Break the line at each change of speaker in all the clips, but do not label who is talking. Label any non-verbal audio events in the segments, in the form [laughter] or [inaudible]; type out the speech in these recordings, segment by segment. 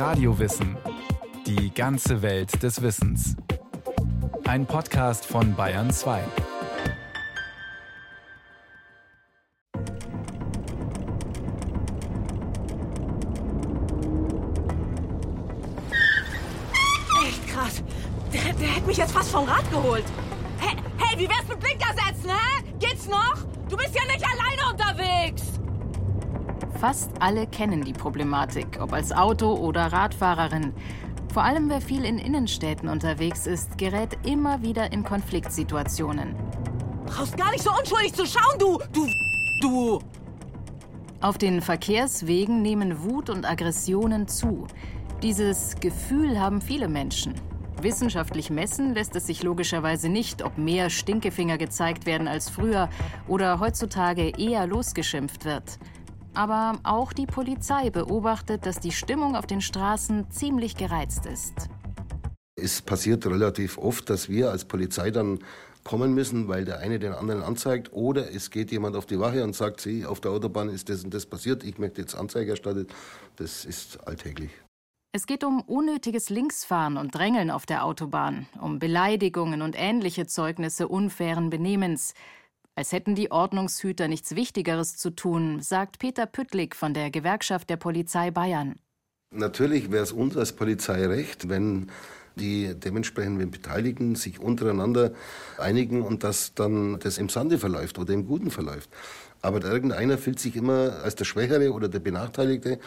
Radiowissen. Die ganze Welt des Wissens. Ein Podcast von Bayern 2.
Echt krass. Der, der hätte mich jetzt fast vom Rad geholt. Hey, hey, wie wär's mit Blinker setzen, hä? Geht's noch? Du bist ja nicht alleine unterwegs.
Fast alle kennen die Problematik, ob als Auto- oder Radfahrerin. Vor allem wer viel in Innenstädten unterwegs ist, gerät immer wieder in Konfliktsituationen.
Brauchst gar nicht so unschuldig zu schauen, du, du, du.
Auf den Verkehrswegen nehmen Wut und Aggressionen zu. Dieses Gefühl haben viele Menschen. Wissenschaftlich messen lässt es sich logischerweise nicht, ob mehr Stinkefinger gezeigt werden als früher oder heutzutage eher losgeschimpft wird. Aber auch die Polizei beobachtet, dass die Stimmung auf den Straßen ziemlich gereizt ist.
Es passiert relativ oft, dass wir als Polizei dann kommen müssen, weil der eine den anderen anzeigt oder es geht jemand auf die Wache und sagt, sie, auf der Autobahn ist das und das passiert, ich möchte jetzt Anzeige erstattet. Das ist alltäglich.
Es geht um unnötiges Linksfahren und Drängeln auf der Autobahn, um Beleidigungen und ähnliche Zeugnisse unfairen Benehmens. Als hätten die Ordnungshüter nichts Wichtigeres zu tun, sagt Peter Püttlik von der Gewerkschaft der Polizei Bayern.
Natürlich wäre es uns als Polizei recht, wenn die dementsprechenden Beteiligten sich untereinander einigen und dass dann das im Sande verläuft oder im Guten verläuft. Aber irgendeiner fühlt sich immer als der Schwächere oder der Benachteiligte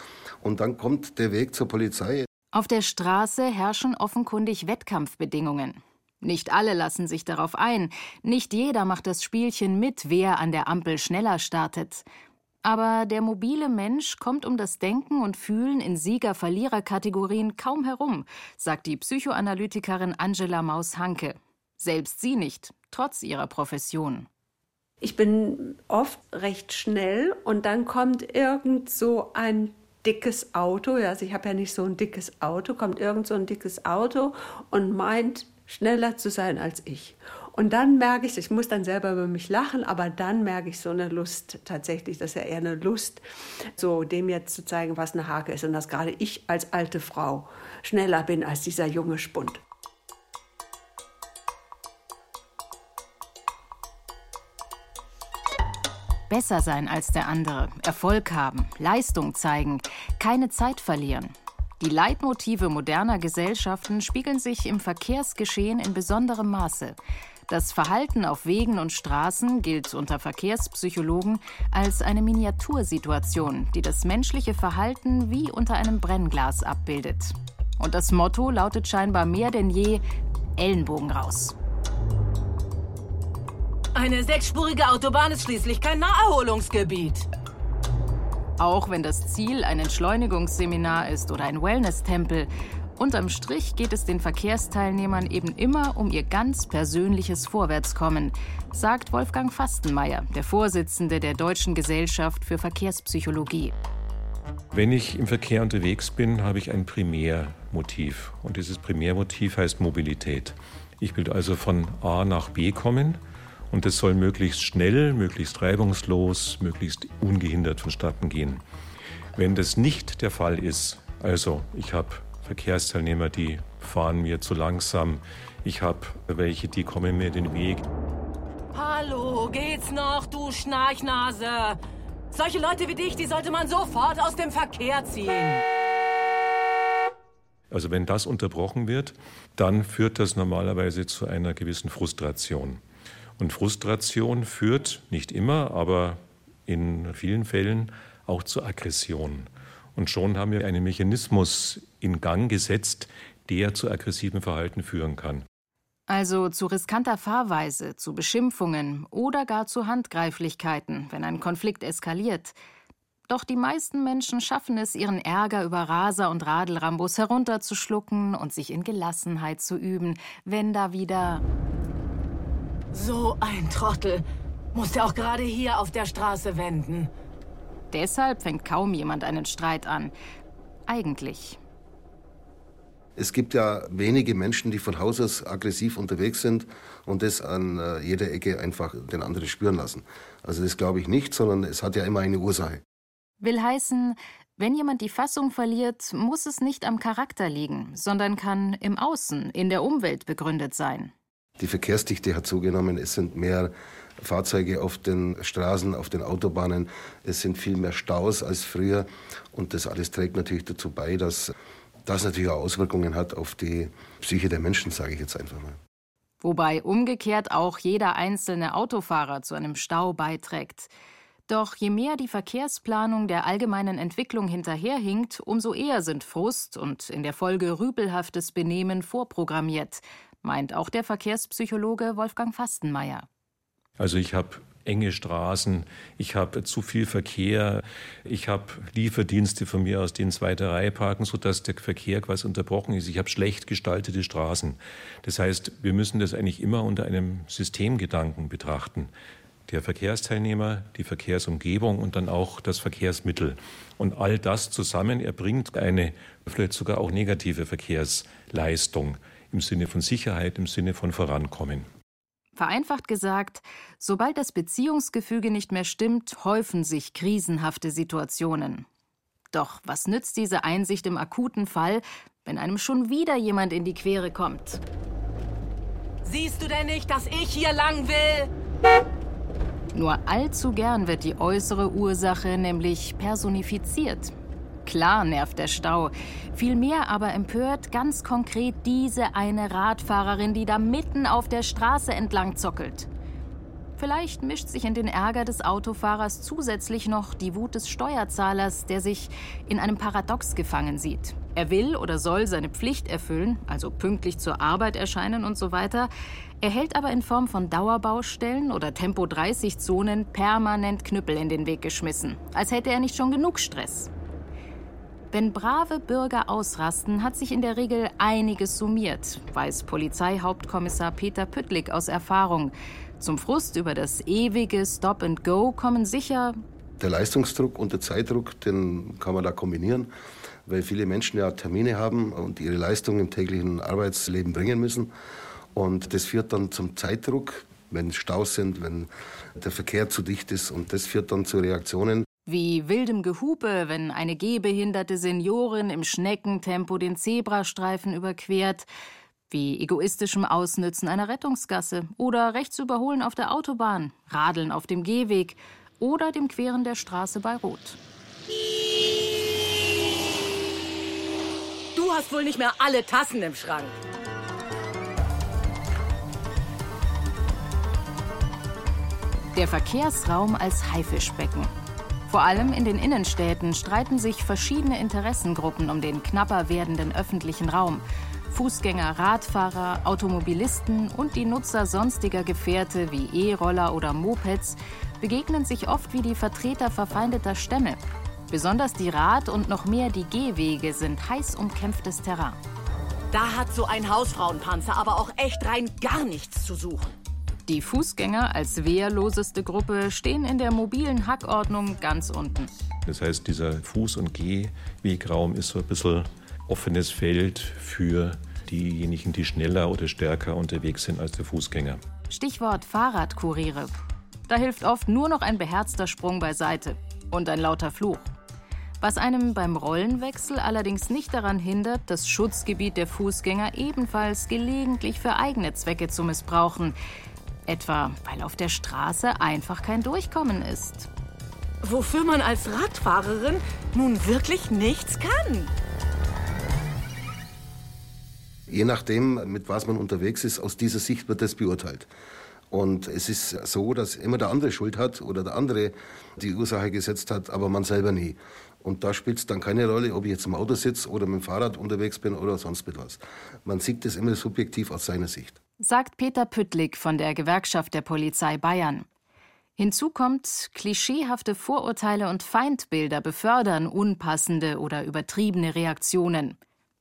und dann kommt der Weg zur Polizei.
Auf der Straße herrschen offenkundig Wettkampfbedingungen. Nicht alle lassen sich darauf ein, nicht jeder macht das Spielchen mit, wer an der Ampel schneller startet. Aber der mobile Mensch kommt um das Denken und Fühlen in Sieger-Verlierer-Kategorien kaum herum, sagt die Psychoanalytikerin Angela Maus-Hanke. Selbst sie nicht, trotz ihrer Profession.
Ich bin oft recht schnell und dann kommt irgend so ein dickes Auto, also ich habe ja nicht so ein dickes Auto, kommt irgend so ein dickes Auto und meint schneller zu sein als ich. Und dann merke ich, ich muss dann selber über mich lachen, aber dann merke ich so eine Lust tatsächlich, das ist ja eher eine Lust, so dem jetzt zu zeigen, was eine Hake ist und dass gerade ich als alte Frau schneller bin als dieser junge Spund.
Besser sein als der andere, Erfolg haben, Leistung zeigen, keine Zeit verlieren. Die Leitmotive moderner Gesellschaften spiegeln sich im Verkehrsgeschehen in besonderem Maße. Das Verhalten auf Wegen und Straßen gilt unter Verkehrspsychologen als eine Miniatursituation, die das menschliche Verhalten wie unter einem Brennglas abbildet. Und das Motto lautet scheinbar mehr denn je Ellenbogen raus.
Eine sechsspurige Autobahn ist schließlich kein Naherholungsgebiet.
Auch wenn das Ziel ein Entschleunigungsseminar ist oder ein Wellness-Tempel, unterm Strich geht es den Verkehrsteilnehmern eben immer um ihr ganz persönliches Vorwärtskommen, sagt Wolfgang Fastenmeier, der Vorsitzende der Deutschen Gesellschaft für Verkehrspsychologie.
Wenn ich im Verkehr unterwegs bin, habe ich ein Primärmotiv. Und dieses Primärmotiv heißt Mobilität. Ich will also von A nach B kommen und es soll möglichst schnell, möglichst reibungslos, möglichst ungehindert vonstatten gehen. Wenn das nicht der Fall ist, also ich habe Verkehrsteilnehmer, die fahren mir zu langsam, ich habe welche, die kommen mir den Weg.
Hallo, geht's noch, du Schnarchnase? Solche Leute wie dich, die sollte man sofort aus dem Verkehr ziehen.
Also wenn das unterbrochen wird, dann führt das normalerweise zu einer gewissen Frustration. Und Frustration führt nicht immer, aber in vielen Fällen auch zu Aggression. Und schon haben wir einen Mechanismus in Gang gesetzt, der zu aggressivem Verhalten führen kann.
Also zu riskanter Fahrweise, zu Beschimpfungen oder gar zu Handgreiflichkeiten, wenn ein Konflikt eskaliert. Doch die meisten Menschen schaffen es, ihren Ärger über Raser und Radelrambos herunterzuschlucken und sich in Gelassenheit zu üben, wenn da wieder
So ein Trottel. Muss der auch gerade hier auf der Straße wenden.
Deshalb fängt kaum jemand einen Streit an. Eigentlich.
Es gibt ja wenige Menschen, die von Haus aus aggressiv unterwegs sind und das an äh, jeder Ecke einfach den anderen spüren lassen. Also das glaube ich nicht, sondern es hat ja immer eine Ursache.
Will heißen, Wenn jemand die Fassung verliert, muss es nicht am Charakter liegen, sondern kann im Außen, in der Umwelt begründet sein.
Die Verkehrsdichte hat zugenommen. Es sind mehr Fahrzeuge auf den Straßen, auf den Autobahnen. Es sind viel mehr Staus als früher. Und das alles trägt natürlich dazu bei, dass das natürlich auch Auswirkungen hat auf die Psyche der Menschen, sage ich jetzt einfach mal.
Wobei umgekehrt auch jeder einzelne Autofahrer zu einem Stau beiträgt. Doch je mehr die Verkehrsplanung der allgemeinen Entwicklung hinterherhinkt, umso eher sind Frust und in der Folge rüpelhaftes Benehmen vorprogrammiert, meint auch der Verkehrspsychologe Wolfgang Fastenmeier.
Also ich habe enge Straßen, ich habe zu viel Verkehr, ich habe Lieferdienste von mir aus, die in zweiter Reihe parken, sodass der Verkehr quasi unterbrochen ist. Ich habe schlecht gestaltete Straßen. Das heißt, wir müssen das eigentlich immer unter einem Systemgedanken betrachten. Der Verkehrsteilnehmer, die Verkehrsumgebung und dann auch das Verkehrsmittel. Und all das zusammen erbringt eine vielleicht sogar auch negative Verkehrsleistung im Sinne von Sicherheit, im Sinne von Vorankommen.
Vereinfacht gesagt, sobald das Beziehungsgefüge nicht mehr stimmt, häufen sich krisenhafte Situationen. Doch was nützt diese Einsicht im akuten Fall, wenn einem schon wieder jemand in die Quere kommt?
Siehst du denn nicht, dass ich hier lang will?
Nur allzu gern wird die äußere Ursache nämlich personifiziert. Klar nervt der Stau. Vielmehr aber empört ganz konkret diese eine Radfahrerin, die da mitten auf der Straße entlang zockelt. Vielleicht mischt sich in den Ärger des Autofahrers zusätzlich noch die Wut des Steuerzahlers, der sich in einem Paradox gefangen sieht. Er will oder soll seine Pflicht erfüllen, also pünktlich zur Arbeit erscheinen und so weiter, erhält aber in Form von Dauerbaustellen oder Tempo-30-Zonen permanent Knüppel in den Weg geschmissen, als hätte er nicht schon genug Stress. Wenn brave Bürger ausrasten, hat sich in der Regel einiges summiert, weiß Polizeihauptkommissar Peter Püttlik aus Erfahrung. Zum Frust über das ewige Stop and Go kommen sicher
der Leistungsdruck und der Zeitdruck, den kann man da kombinieren, weil viele Menschen ja Termine haben und ihre Leistung im täglichen Arbeitsleben bringen müssen. Und das führt dann zum Zeitdruck, wenn Staus sind, wenn der Verkehr zu dicht ist. Und das führt dann zu Reaktionen,
wie wildem Gehupe, wenn eine gehbehinderte Seniorin im Schneckentempo den Zebrastreifen überquert, wie egoistischem Ausnützen einer Rettungsgasse oder rechts überholen auf der Autobahn, Radeln auf dem Gehweg oder dem Queren der Straße bei Rot.
Du hast wohl nicht mehr alle Tassen im Schrank.
Der Verkehrsraum als Haifischbecken. Vor allem in den Innenstädten streiten sich verschiedene Interessengruppen um den knapper werdenden öffentlichen Raum. Fußgänger, Radfahrer, Automobilisten und die Nutzer sonstiger Gefährte wie E-Roller oder Mopeds begegnen sich oft wie die Vertreter verfeindeter Stämme. Besonders die Rad- und noch mehr die Gehwege sind heiß umkämpftes Terrain.
Da hat so ein Hausfrauenpanzer aber auch echt rein gar nichts zu suchen.
Die Fußgänger als wehrloseste Gruppe stehen in der mobilen Hackordnung ganz unten.
Das heißt, dieser Fuß- und Gehwegraum ist so ein bisschen offenes Feld für diejenigen, die schneller oder stärker unterwegs sind als der Fußgänger.
Stichwort Fahrradkuriere. Da hilft oft nur noch ein beherzter Sprung beiseite und ein lauter Fluch. Was einem beim Rollenwechsel allerdings nicht daran hindert, das Schutzgebiet der Fußgänger ebenfalls gelegentlich für eigene Zwecke zu missbrauchen. Etwa, weil auf der Straße einfach kein Durchkommen ist.
Wofür man als Radfahrerin nun wirklich nichts kann.
Je nachdem, mit was man unterwegs ist, aus dieser Sicht wird das beurteilt. Und es ist so, dass immer der andere Schuld hat oder der andere die Ursache gesetzt hat, aber man selber nie. Und da spielt es dann keine Rolle, ob ich jetzt im Auto sitze oder mit dem Fahrrad unterwegs bin oder sonst mit was. Man sieht das immer subjektiv aus seiner Sicht
sagt Peter Püttlik von der Gewerkschaft der Polizei Bayern. Hinzu kommt, klischeehafte Vorurteile und Feindbilder befördern unpassende oder übertriebene Reaktionen.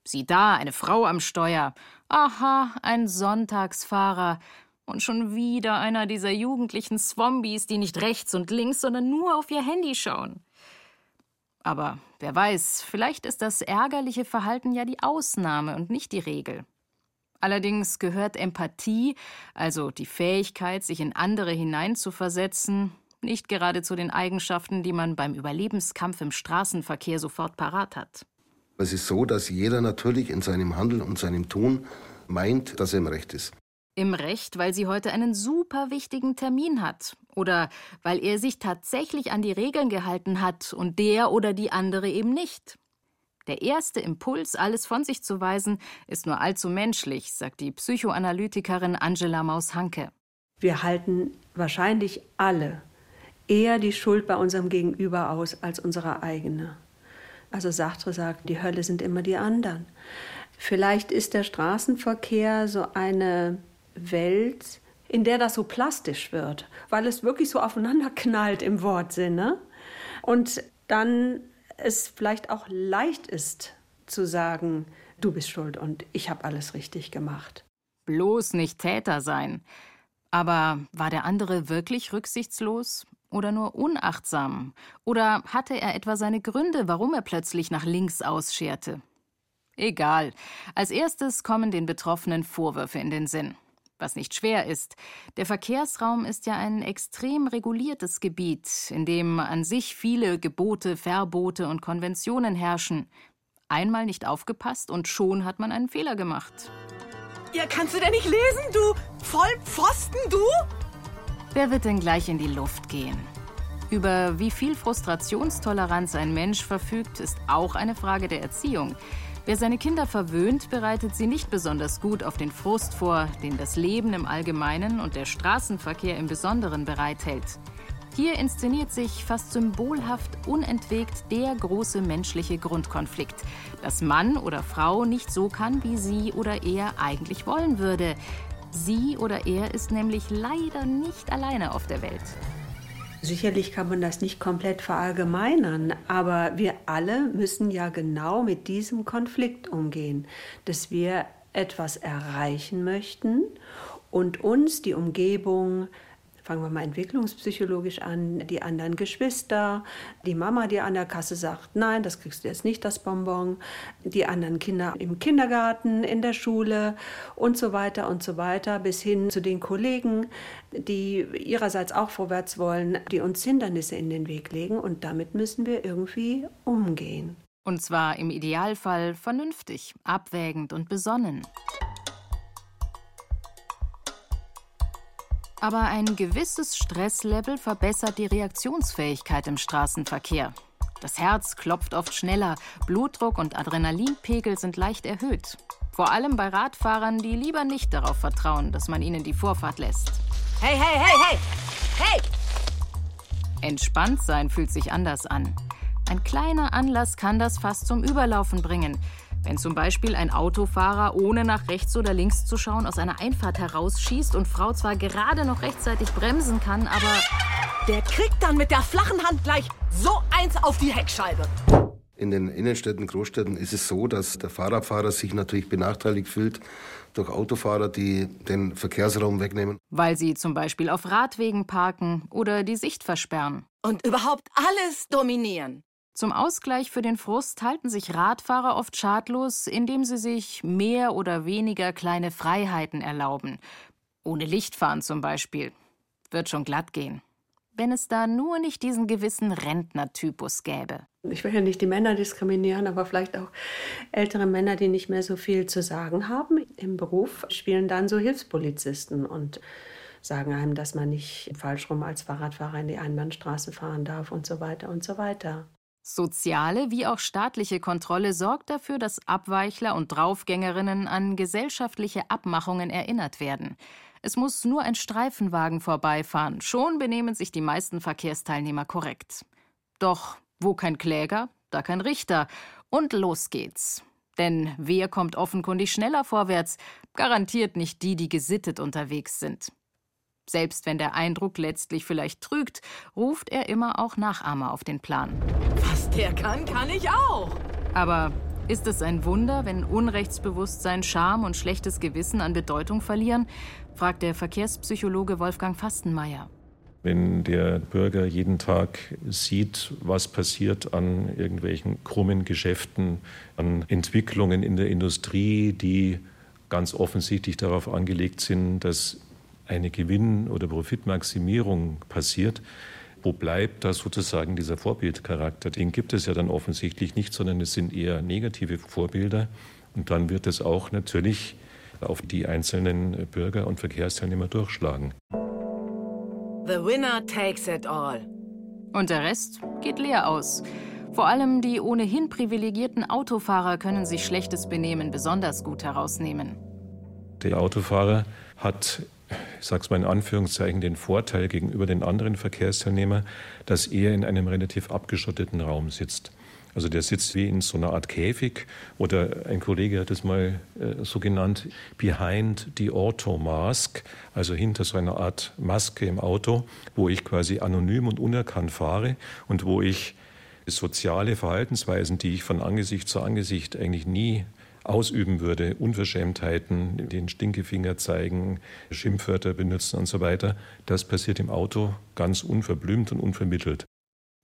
Sieh da, eine Frau am Steuer. Aha, ein Sonntagsfahrer. Und schon wieder einer dieser jugendlichen Swombies, die nicht rechts und links, sondern nur auf ihr Handy schauen. Aber wer weiß, vielleicht ist das ärgerliche Verhalten ja die Ausnahme und nicht die Regel. Allerdings gehört Empathie, also die Fähigkeit, sich in andere hineinzuversetzen, Nicht gerade zu den Eigenschaften, die man beim Überlebenskampf im Straßenverkehr sofort parat hat.
Es ist so, dass jeder natürlich in seinem Handeln und seinem Tun meint, dass er im Recht ist.
Im Recht, weil sie heute einen super wichtigen Termin hat. Oder weil er sich tatsächlich an die Regeln gehalten hat und der oder die andere eben nicht. Der erste Impuls, alles von sich zu weisen, ist nur allzu menschlich, sagt die Psychoanalytikerin Angela Maus-Hanke.
Wir halten wahrscheinlich alle eher die Schuld bei unserem Gegenüber aus als unsere eigene. Also Sartre sagt, die Hölle sind immer die anderen. Vielleicht ist der Straßenverkehr so eine Welt, in der das so plastisch wird, weil es wirklich so aufeinander [laughs] knallt im Wortsinne. Und dann es vielleicht auch leicht ist zu sagen, du bist schuld und ich habe alles richtig gemacht.
Bloß nicht Täter sein. Aber war der andere wirklich rücksichtslos oder nur unachtsam? Oder hatte er etwa seine Gründe, warum er plötzlich nach links ausscherte? Egal. Als erstes kommen den Betroffenen Vorwürfe in den Sinn was nicht schwer ist. Der Verkehrsraum ist ja ein extrem reguliertes Gebiet, in dem an sich viele Gebote, Verbote und Konventionen herrschen. Einmal nicht aufgepasst und schon hat man einen Fehler gemacht.
Ja, kannst du denn nicht lesen, du Vollpfosten, du?
Wer wird denn gleich in die Luft gehen? Über wie viel Frustrationstoleranz ein Mensch verfügt, ist auch eine Frage der Erziehung. Wer seine Kinder verwöhnt, bereitet sie nicht besonders gut auf den Frust vor, den das Leben im Allgemeinen und der Straßenverkehr im Besonderen bereithält. Hier inszeniert sich fast symbolhaft unentwegt der große menschliche Grundkonflikt, dass Mann oder Frau nicht so kann, wie sie oder er eigentlich wollen würde. Sie oder er ist nämlich leider nicht alleine auf der Welt.
Sicherlich kann man das nicht komplett verallgemeinern, aber wir alle müssen ja genau mit diesem Konflikt umgehen, dass wir etwas erreichen möchten und uns die Umgebung fangen wir mal entwicklungspsychologisch an, die anderen Geschwister, die Mama, die an der Kasse sagt, nein, das kriegst du jetzt nicht, das Bonbon, die anderen Kinder im Kindergarten, in der Schule und so weiter und so weiter, bis hin zu den Kollegen, die ihrerseits auch vorwärts wollen, die uns Hindernisse in den Weg legen und damit müssen wir irgendwie umgehen.
Und zwar im Idealfall vernünftig, abwägend und besonnen. Aber ein gewisses Stresslevel verbessert die Reaktionsfähigkeit im Straßenverkehr. Das Herz klopft oft schneller, Blutdruck und Adrenalinpegel sind leicht erhöht. Vor allem bei Radfahrern, die lieber nicht darauf vertrauen, dass man ihnen die Vorfahrt lässt.
Hey, hey, hey, hey! Hey!
Entspannt sein fühlt sich anders an. Ein kleiner Anlass kann das fast zum Überlaufen bringen. Wenn zum Beispiel ein Autofahrer, ohne nach rechts oder links zu schauen, aus einer Einfahrt herausschießt und Frau zwar gerade noch rechtzeitig bremsen kann, aber.
Der kriegt dann mit der flachen Hand gleich so eins auf die Heckscheibe.
In den Innenstädten, Großstädten ist es so, dass der Fahrradfahrer sich natürlich benachteiligt fühlt durch Autofahrer, die den Verkehrsraum wegnehmen.
Weil sie zum Beispiel auf Radwegen parken oder die Sicht versperren.
Und überhaupt alles dominieren.
Zum Ausgleich für den Frust halten sich Radfahrer oft schadlos, indem sie sich mehr oder weniger kleine Freiheiten erlauben. Ohne Lichtfahren zum Beispiel. Wird schon glatt gehen. Wenn es da nur nicht diesen gewissen Rentnertypus gäbe.
Ich will ja nicht die Männer diskriminieren, aber vielleicht auch ältere Männer, die nicht mehr so viel zu sagen haben im Beruf, spielen dann so Hilfspolizisten und sagen einem, dass man nicht falsch rum als Fahrradfahrer in die Einbahnstraße fahren darf und so weiter und so weiter.
Soziale wie auch staatliche Kontrolle sorgt dafür, dass Abweichler und Draufgängerinnen an gesellschaftliche Abmachungen erinnert werden. Es muss nur ein Streifenwagen vorbeifahren, schon benehmen sich die meisten Verkehrsteilnehmer korrekt. Doch wo kein Kläger, da kein Richter. Und los geht's. Denn wer kommt offenkundig schneller vorwärts? Garantiert nicht die, die gesittet unterwegs sind. Selbst wenn der Eindruck letztlich vielleicht trügt, ruft er immer auch Nachahmer auf den Plan.
Was der kann, kann ich auch.
Aber ist es ein Wunder, wenn Unrechtsbewusstsein, Scham und schlechtes Gewissen an Bedeutung verlieren? fragt der Verkehrspsychologe Wolfgang Fastenmeier.
Wenn der Bürger jeden Tag sieht, was passiert an irgendwelchen krummen Geschäften, an Entwicklungen in der Industrie, die ganz offensichtlich darauf angelegt sind, dass eine Gewinn- oder Profitmaximierung passiert, wo bleibt da sozusagen dieser Vorbildcharakter? Den gibt es ja dann offensichtlich nicht, sondern es sind eher negative Vorbilder. Und dann wird es auch natürlich auf die einzelnen Bürger und Verkehrsteilnehmer durchschlagen.
The winner takes it all.
Und der Rest geht leer aus. Vor allem die ohnehin privilegierten Autofahrer können sich schlechtes Benehmen besonders gut herausnehmen.
Der Autofahrer hat, ich sage es mal in Anführungszeichen, den Vorteil gegenüber den anderen Verkehrsteilnehmern, dass er in einem relativ abgeschotteten Raum sitzt. Also der sitzt wie in so einer Art Käfig oder ein Kollege hat es mal äh, so genannt, behind the auto mask, also hinter so einer Art Maske im Auto, wo ich quasi anonym und unerkannt fahre und wo ich soziale Verhaltensweisen, die ich von Angesicht zu Angesicht eigentlich nie ausüben würde, Unverschämtheiten, den Stinkefinger zeigen, Schimpfwörter benutzen und so weiter, das passiert im Auto ganz unverblümt und unvermittelt.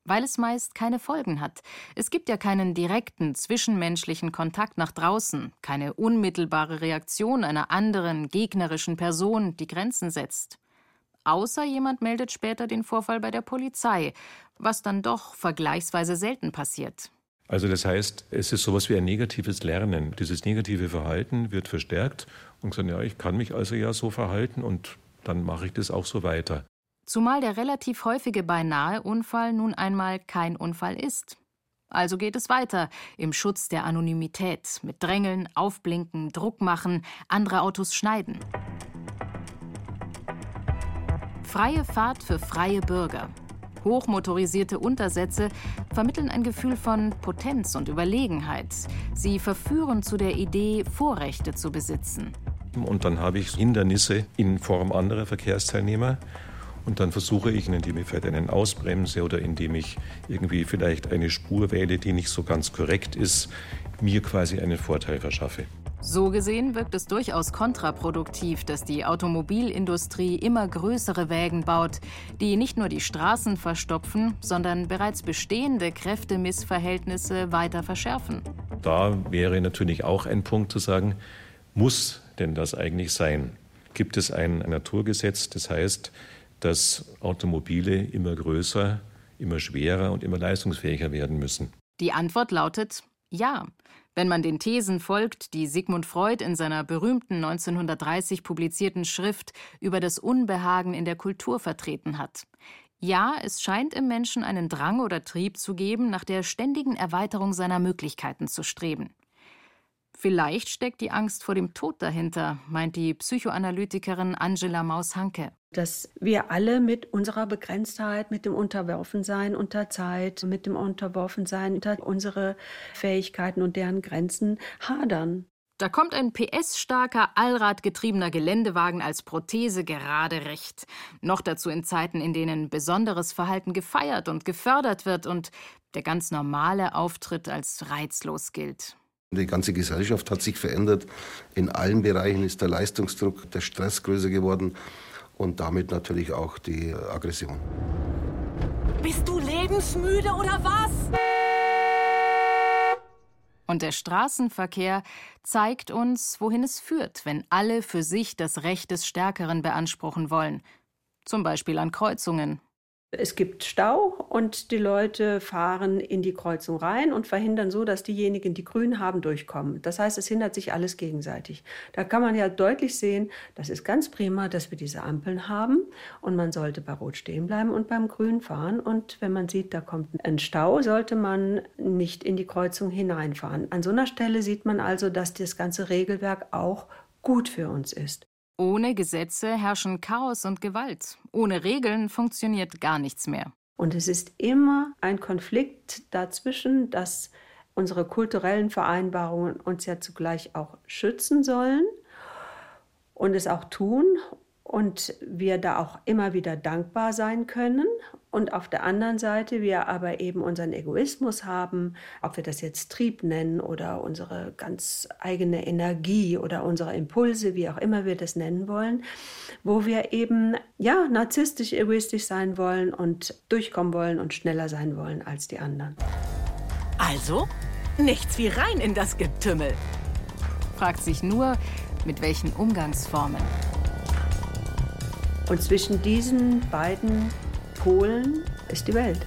Weil es meist keine Folgen hat. Es gibt ja keinen direkten zwischenmenschlichen Kontakt nach draußen, keine unmittelbare Reaktion einer anderen gegnerischen Person, die Grenzen setzt. Außer jemand meldet später den Vorfall bei der Polizei, was dann doch vergleichsweise selten passiert.
Also das heißt, es ist sowas wie ein negatives Lernen. Dieses negative Verhalten wird verstärkt und gesagt, ja, ich kann mich also ja so verhalten und dann mache ich das auch so weiter.
Zumal der relativ häufige Beinahe-Unfall nun einmal kein Unfall ist. Also geht es weiter im Schutz der Anonymität mit Drängeln, Aufblinken, Druck machen, andere Autos schneiden. Freie Fahrt für freie Bürger. Hochmotorisierte Untersätze vermitteln ein Gefühl von Potenz und Überlegenheit. Sie verführen zu der Idee, Vorrechte zu besitzen.
Und dann habe ich Hindernisse in Form anderer Verkehrsteilnehmer. Und dann versuche ich, indem ich vielleicht einen ausbremse oder indem ich irgendwie vielleicht eine Spur wähle, die nicht so ganz korrekt ist, mir quasi einen Vorteil verschaffe.
So gesehen wirkt es durchaus kontraproduktiv, dass die Automobilindustrie immer größere Wägen baut, die nicht nur die Straßen verstopfen, sondern bereits bestehende Kräftemissverhältnisse weiter verschärfen.
Da wäre natürlich auch ein Punkt zu sagen, muss denn das eigentlich sein? Gibt es ein Naturgesetz, das heißt, dass Automobile immer größer, immer schwerer und immer leistungsfähiger werden müssen?
Die Antwort lautet ja. Wenn man den Thesen folgt, die Sigmund Freud in seiner berühmten 1930 publizierten Schrift über das Unbehagen in der Kultur vertreten hat. Ja, es scheint im Menschen einen Drang oder Trieb zu geben, nach der ständigen Erweiterung seiner Möglichkeiten zu streben. Vielleicht steckt die Angst vor dem Tod dahinter, meint die Psychoanalytikerin Angela Maus-Hanke.
Dass wir alle mit unserer Begrenztheit, mit dem Unterworfensein unter Zeit, mit dem Unterworfensein unter unsere Fähigkeiten und deren Grenzen hadern.
Da kommt ein PS-starker, allradgetriebener Geländewagen als Prothese gerade recht. Noch dazu in Zeiten, in denen besonderes Verhalten gefeiert und gefördert wird und der ganz normale Auftritt als reizlos gilt.
Die ganze Gesellschaft hat sich verändert. In allen Bereichen ist der Leistungsdruck, der Stress größer geworden und damit natürlich auch die Aggression.
Bist du lebensmüde oder was?
Und der Straßenverkehr zeigt uns, wohin es führt, wenn alle für sich das Recht des Stärkeren beanspruchen wollen. Zum Beispiel an Kreuzungen
es gibt Stau und die Leute fahren in die Kreuzung rein und verhindern so, dass diejenigen, die grün haben, durchkommen. Das heißt, es hindert sich alles gegenseitig. Da kann man ja deutlich sehen, das ist ganz prima, dass wir diese Ampeln haben und man sollte bei Rot stehen bleiben und beim Grün fahren. Und wenn man sieht, da kommt ein Stau, sollte man nicht in die Kreuzung hineinfahren. An so einer Stelle sieht man also, dass das ganze Regelwerk auch gut für uns ist.
Ohne Gesetze herrschen Chaos und Gewalt. Ohne Regeln funktioniert gar nichts mehr.
Und es ist immer ein Konflikt dazwischen, dass unsere kulturellen Vereinbarungen uns ja zugleich auch schützen sollen und es auch tun und wir da auch immer wieder dankbar sein können. Und auf der anderen Seite wir aber eben unseren Egoismus haben, ob wir das jetzt Trieb nennen oder unsere ganz eigene Energie oder unsere Impulse, wie auch immer wir das nennen wollen, wo wir eben ja narzisstisch, egoistisch sein wollen und durchkommen wollen und schneller sein wollen als die anderen.
Also nichts wie rein in das Getümmel.
Fragt sich nur, mit welchen Umgangsformen.
Und zwischen diesen beiden Polen ist die Welt.